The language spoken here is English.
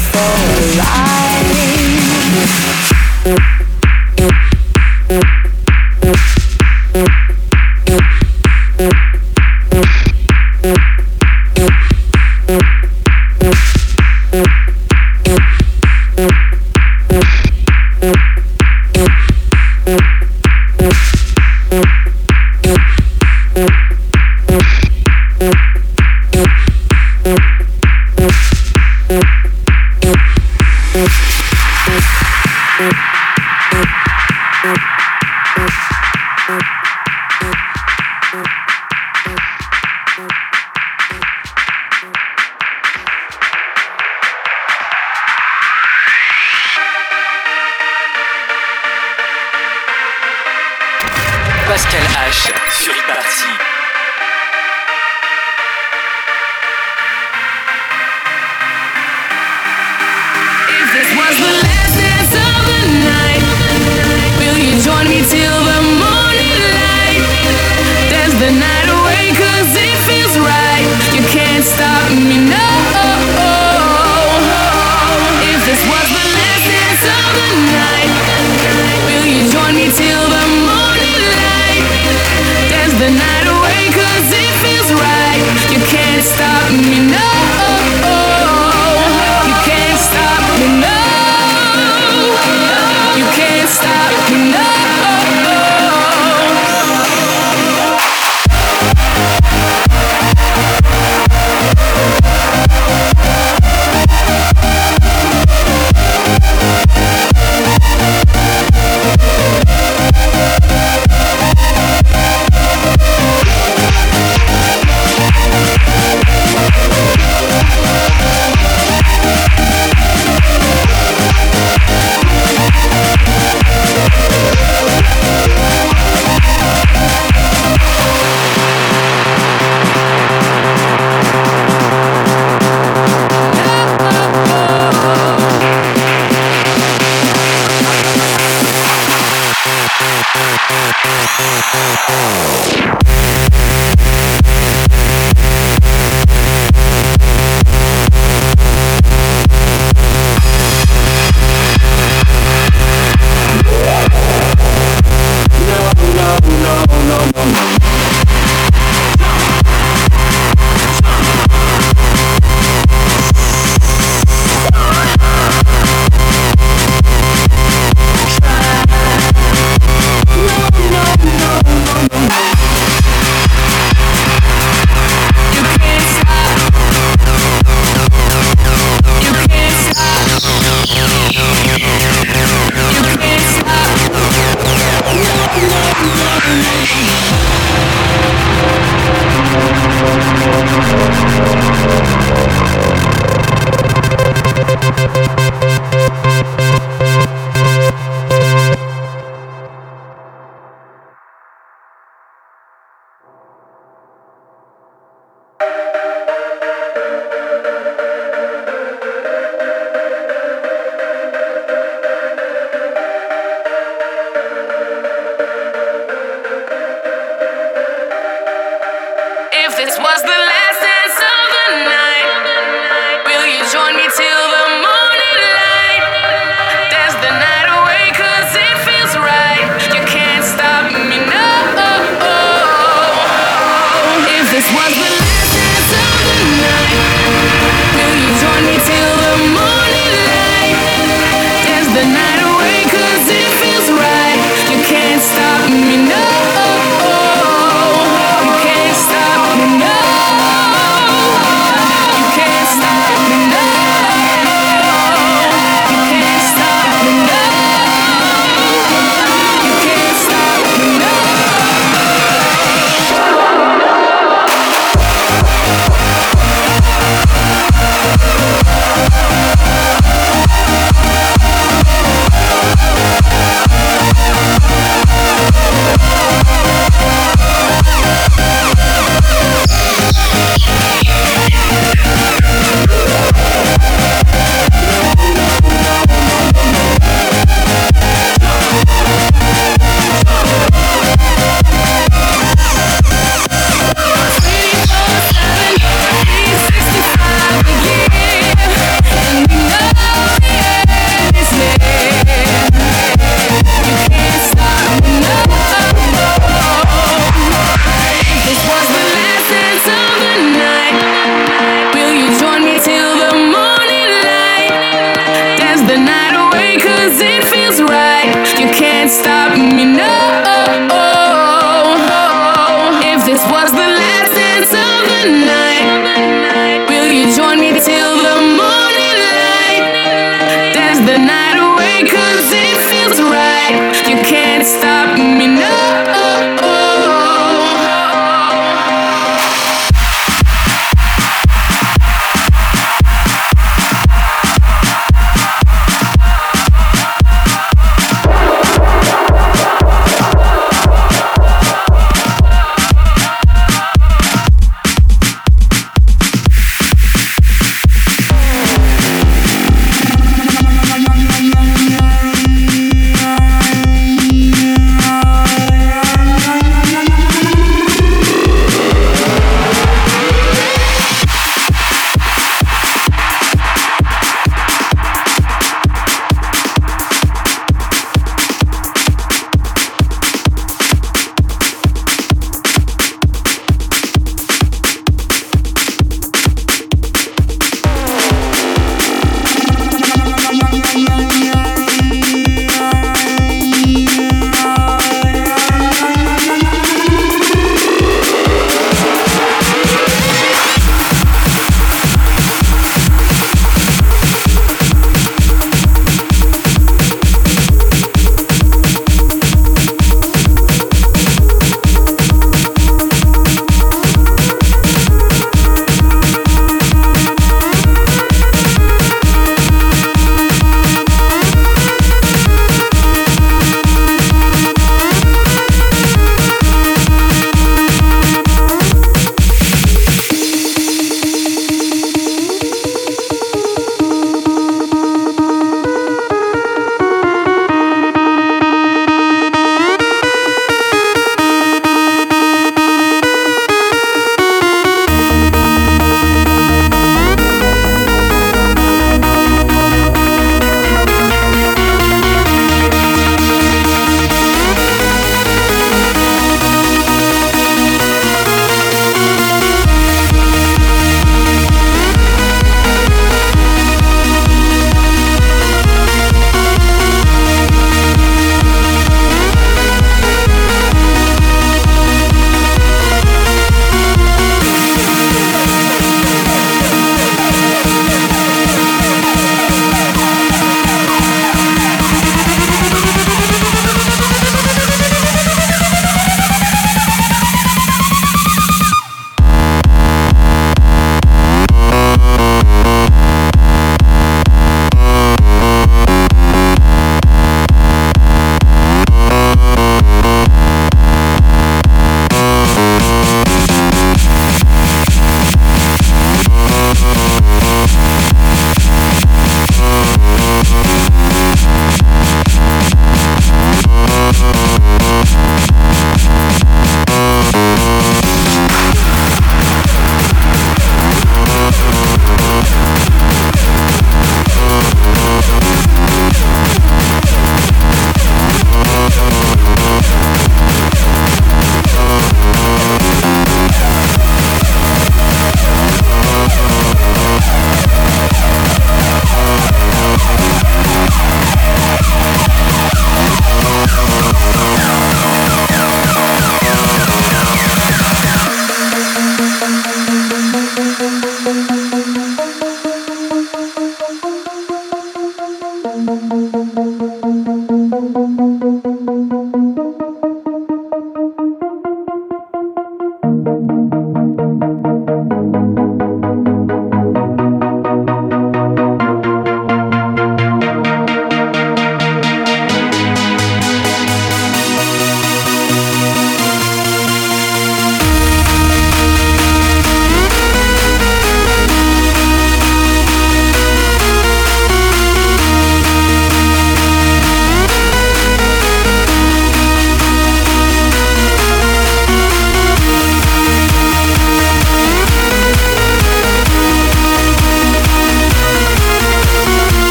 for life.